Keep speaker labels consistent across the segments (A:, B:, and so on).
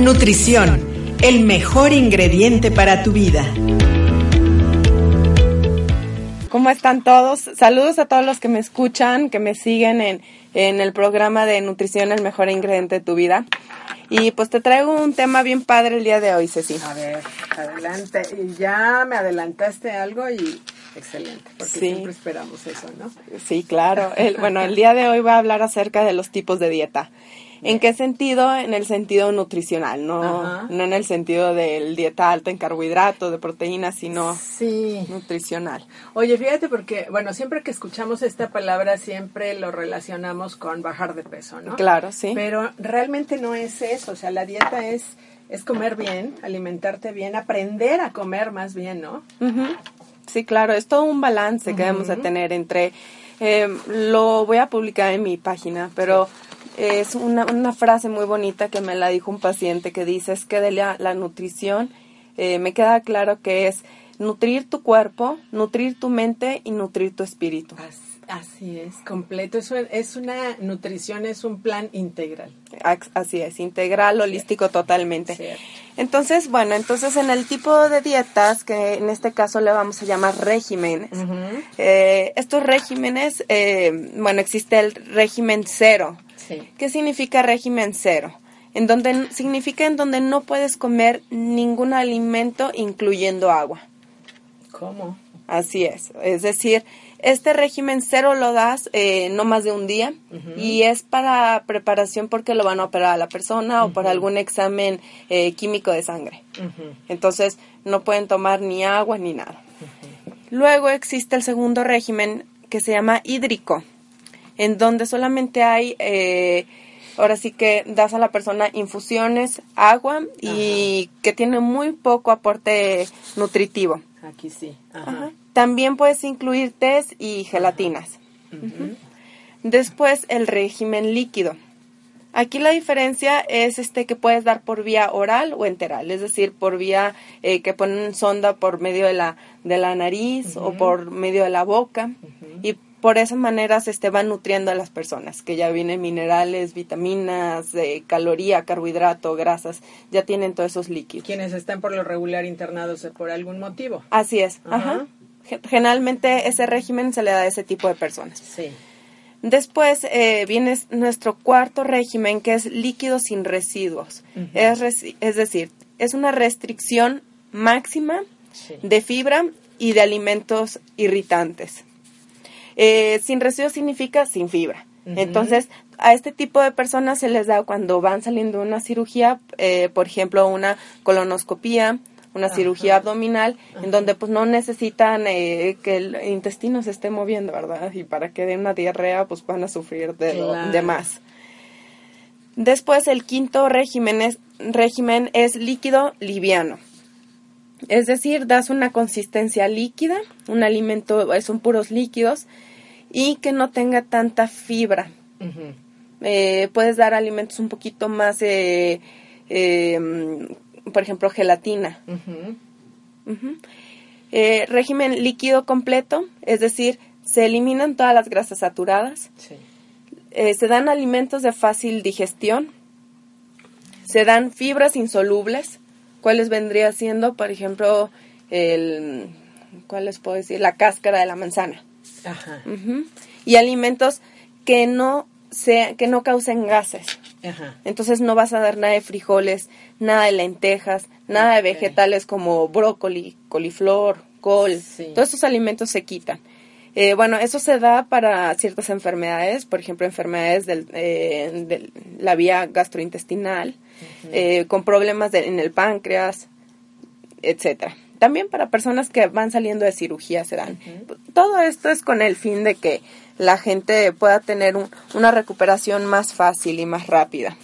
A: Nutrición, el mejor ingrediente para tu vida.
B: ¿Cómo están todos? Saludos a todos los que me escuchan, que me siguen en, en el programa de Nutrición, el mejor ingrediente de tu vida. Y pues te traigo un tema bien padre el día de hoy, Ceci.
C: A ver, adelante. Y ya me adelantaste algo y excelente, porque siempre esperamos eso, ¿no?
B: Sí, claro. El, bueno, el día de hoy voy a hablar acerca de los tipos de dieta. ¿En qué sentido? En el sentido nutricional, no, no en el sentido del dieta alta en carbohidratos, de proteínas, sino
C: sí.
B: nutricional.
C: Oye, fíjate porque, bueno, siempre que escuchamos esta palabra siempre lo relacionamos con bajar de peso, ¿no?
B: Claro, sí.
C: Pero realmente no es eso, o sea, la dieta es, es comer bien, alimentarte bien, aprender a comer más bien, ¿no?
B: Sí, claro, es todo un balance que debemos de tener entre, eh, lo voy a publicar en mi página, pero es una, una, frase muy bonita que me la dijo un paciente que dice, es que de la, la nutrición eh, me queda claro que es nutrir tu cuerpo, nutrir tu mente y nutrir tu espíritu.
C: Así, así es, completo. Eso es una nutrición, es un plan integral.
B: Así es, integral, holístico totalmente. Cierto. Entonces, bueno, entonces en el tipo de dietas, que en este caso le vamos a llamar regímenes, uh -huh. eh, estos regímenes, eh, bueno, existe el régimen cero.
C: Sí.
B: ¿Qué significa régimen cero? En donde significa en donde no puedes comer ningún alimento incluyendo agua.
C: ¿Cómo?
B: Así es. Es decir, este régimen cero lo das eh, no más de un día uh -huh. y es para preparación porque lo van a operar a la persona uh -huh. o para algún examen eh, químico de sangre.
C: Uh -huh.
B: Entonces no pueden tomar ni agua ni nada. Luego existe el segundo régimen que se llama hídrico, en donde solamente hay, eh, ahora sí que das a la persona infusiones, agua y que tiene muy poco aporte nutritivo.
C: Aquí sí.
B: Ajá. También puedes incluir tés y gelatinas.
C: Uh -huh.
B: Después el régimen líquido. Aquí la diferencia es este que puedes dar por vía oral o enteral, es decir, por vía eh, que ponen sonda por medio de la, de la nariz uh -huh. o por medio de la boca uh -huh. y por esa manera se este, van nutriendo a las personas, que ya vienen minerales, vitaminas, eh, caloría, carbohidrato, grasas, ya tienen todos esos líquidos.
C: Quienes están por lo regular internados por algún motivo.
B: Así es, ajá. Generalmente ese régimen se le da a ese tipo de personas.
C: Sí.
B: Después eh, viene nuestro cuarto régimen, que es líquido sin residuos. Uh -huh. es, es, decir, es una restricción máxima sí. de fibra y de alimentos irritantes. Eh, sin residuos significa sin fibra. Uh -huh. Entonces, a este tipo de personas se les da cuando van saliendo de una cirugía, eh, por ejemplo, una colonoscopía, una Ajá. cirugía abdominal, Ajá. en donde pues no necesitan eh, que el intestino se esté moviendo, ¿verdad? Y para que den una diarrea, pues van a sufrir de,
C: claro.
B: lo, de más. Después el quinto régimen es, régimen es líquido liviano. Es decir, das una consistencia líquida, un alimento, son puros líquidos, y que no tenga tanta fibra.
C: Uh -huh.
B: eh, puedes dar alimentos un poquito más eh, eh, por ejemplo, gelatina.
C: Uh -huh.
B: Uh -huh. Eh, régimen líquido completo, es decir, se eliminan todas las grasas saturadas,
C: sí.
B: eh, se dan alimentos de fácil digestión, se dan fibras insolubles, cuáles vendría siendo, por ejemplo, el, ¿cuál les puedo decir? La cáscara de la manzana.
C: Ajá.
B: Uh -huh. Y alimentos que no sea, que no causen gases.
C: Ajá.
B: Entonces no vas a dar nada de frijoles, nada de lentejas, nada de vegetales como brócoli, coliflor, col.
C: Sí.
B: Todos estos alimentos se quitan. Eh, bueno, eso se da para ciertas enfermedades, por ejemplo, enfermedades del, eh, de la vía gastrointestinal, uh -huh. eh, con problemas de, en el páncreas, etcétera. También para personas que van saliendo de cirugía se dan. Uh -huh. Todo esto es con el fin de que la gente pueda tener un, una recuperación más fácil y más rápida.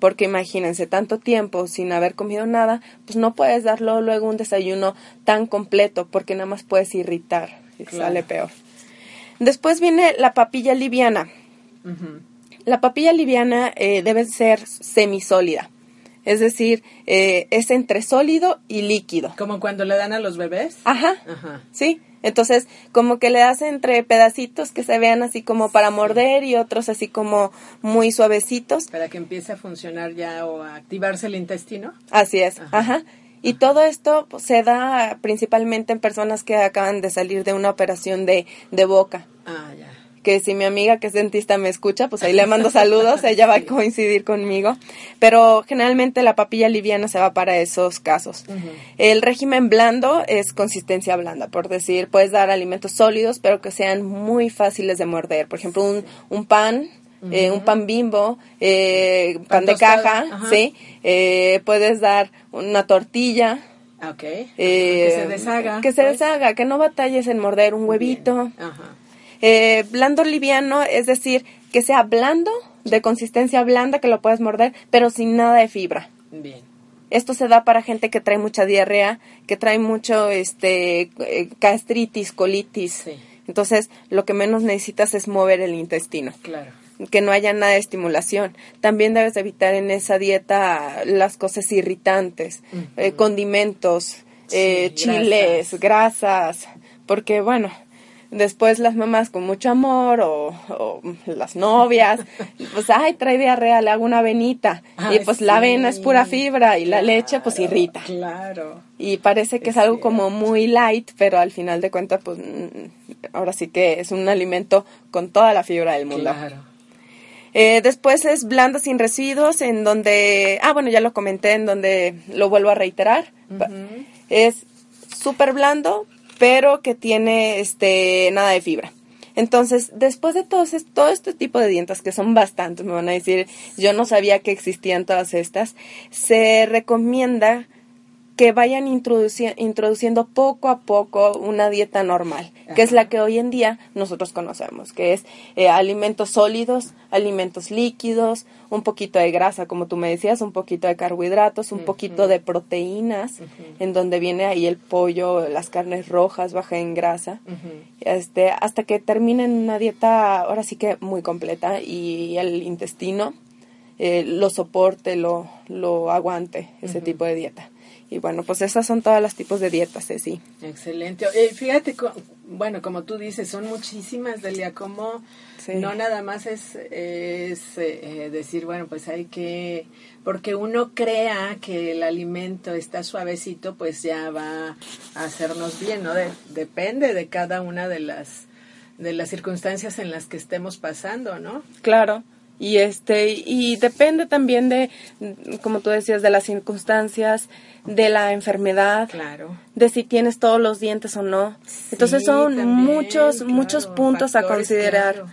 B: porque imagínense, tanto tiempo sin haber comido nada, pues no puedes darlo luego un desayuno tan completo, porque nada más puedes irritar y sale peor. Después viene la papilla liviana. La papilla liviana eh, debe ser semisólida. Es decir, eh, es entre sólido y líquido.
C: ¿Como cuando le dan a los bebés?
B: Ajá. Ajá. Sí. Entonces, como que le das entre pedacitos que se vean así como para morder y otros así como muy suavecitos.
C: Para que empiece a funcionar ya o a activarse el intestino.
B: Así es. Ajá. Y todo esto se da principalmente en personas que acaban de salir de una operación de, de boca.
C: Ah, ya
B: que si mi amiga que es dentista me escucha, pues ahí le mando saludos, ella va a coincidir conmigo. Pero generalmente la papilla liviana se va para esos casos. El régimen blando es consistencia blanda, por decir, puedes dar alimentos sólidos, pero que sean muy fáciles de morder. Por ejemplo, un, un pan, eh, un pan bimbo, eh, pan, de caja, ¿sí? Eh, puedes dar una tortilla.
C: Okay. que se deshaga.
B: Que se pues. deshaga, que no batalles en morder un huevito. Ajá. Eh, blando liviano, es decir, que sea blando, de consistencia blanda, que lo puedes morder, pero sin nada de fibra.
C: Bien.
B: Esto se da para gente que trae mucha diarrea, que trae mucho este eh, gastritis, colitis. Entonces, lo que menos necesitas es mover el intestino.
C: Claro.
B: Que no haya nada de estimulación. También debes evitar en esa dieta las cosas irritantes, eh, condimentos, chiles, grasas, porque bueno, después las mamás con mucho amor o, las novias, pues, ay, trae diarrea, le hago una venita. y pues la avena es pura fibra y la leche pues irrita.
C: Claro.
B: Y parece que es, algo como muy light, pero al final de cuentas pues mm, ahora sí que es un alimento con toda la fibra del mundo.
C: Claro.
B: Eh, después es blando sin residuos, en donde, ah, bueno, ya lo comenté, en donde lo vuelvo a reiterar. Es súper blando, pero que tiene este nada de fibra. Entonces, después de todo, este tipo de dietas, que son bastantes, me van a decir, yo no sabía que existían todas estas, se recomienda que vayan introduciendo poco a poco una dieta normal, que es la que hoy en día nosotros conocemos, que es eh, alimentos sólidos, alimentos líquidos, un poquito de grasa, como tú me decías, un poquito de carbohidratos, un poquito de proteínas, en donde viene ahí el pollo, las carnes rojas, baja en grasa, este, hasta que terminen una dieta ahora sí que muy completa y el intestino eh, lo soporte, lo, lo aguante, ese tipo de dieta. Y bueno, pues esas son todas los tipos de dietas, sí.
C: Excelente. Eh, fíjate, bueno, como tú dices, son muchísimas, Delia, como no nada más es, es eh, decir, bueno, pues hay que, porque uno crea que el alimento está suavecito, pues ya va a hacernos bien, ¿no? depende de cada una de las de las circunstancias en las que estemos pasando, ¿no?
B: Claro y este y depende también de como tú decías de las circunstancias de la enfermedad
C: claro.
B: de si tienes todos los dientes o no. Entonces son muchos muchos puntos a considerar.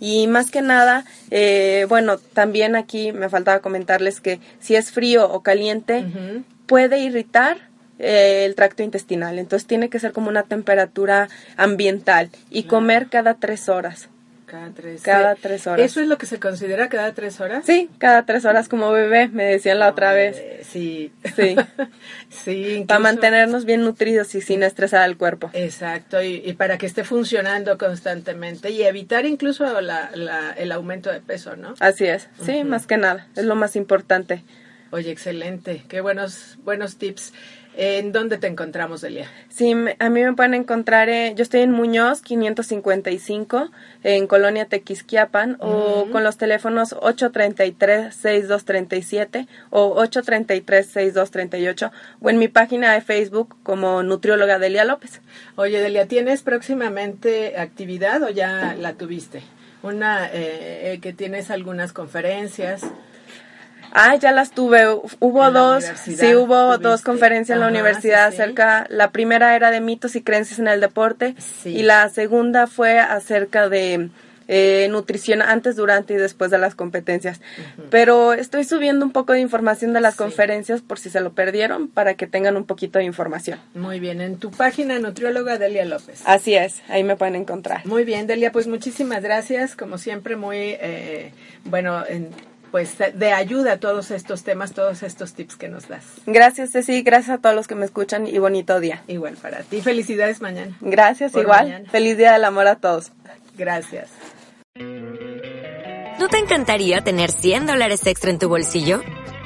B: y más que nada eh, bueno también aquí me faltaba comentarles que si es frío o caliente puede irritar eh, el tracto intestinal. Entonces tiene que ser como una temperatura ambiental y comer cada tres horas
C: cada tres,
B: cada tres horas.
C: ¿Eso es lo que se considera cada tres horas?
B: Sí, cada tres horas como bebé, me decían la otra vez.
C: Sí.
B: Sí.
C: sí
B: Para mantenernos bien nutridos y sin estresar al cuerpo.
C: Exacto, y, para que esté funcionando constantemente y evitar incluso la, el aumento de peso, ¿no?
B: Así es, sí, más que nada, es lo más importante.
C: Oye, excelente, qué buenos, buenos tips. ¿En dónde te encontramos, Delia?
B: Sí, a mí me pueden encontrar, yo estoy en Muñoz 555, en Colonia Tequisquiapan, o con los teléfonos 833-6237 o 833-6238, o en mi página de Facebook como nutrióloga Delia López.
C: Oye, Delia, ¿tienes próximamente actividad o ya la tuviste? Una eh, eh, que tienes algunas conferencias.
B: Ah, ya las tuve. Hubo dos, sí, hubo dos conferencias en la universidad acerca, la primera era de mitos y creencias en el deporte y la segunda fue acerca de eh, nutrición antes, durante y después de las competencias. Pero estoy subiendo un poco de información de las conferencias por si se lo perdieron para que tengan un poquito de información.
C: Muy bien, en tu página nutrióloga Delia López.
B: Así es, ahí me pueden encontrar.
C: Muy bien, Delia, pues muchísimas gracias, como siempre muy, eh, bueno, en pues de ayuda a todos estos temas, todos estos tips que nos das.
B: Gracias, Ceci, gracias a todos los que me escuchan y bonito día.
C: Igual para ti. Felicidades mañana.
B: Gracias, igual. Feliz Día del Amor a todos.
C: Gracias.
D: ¿No te encantaría tener 100 dólares extra en tu bolsillo?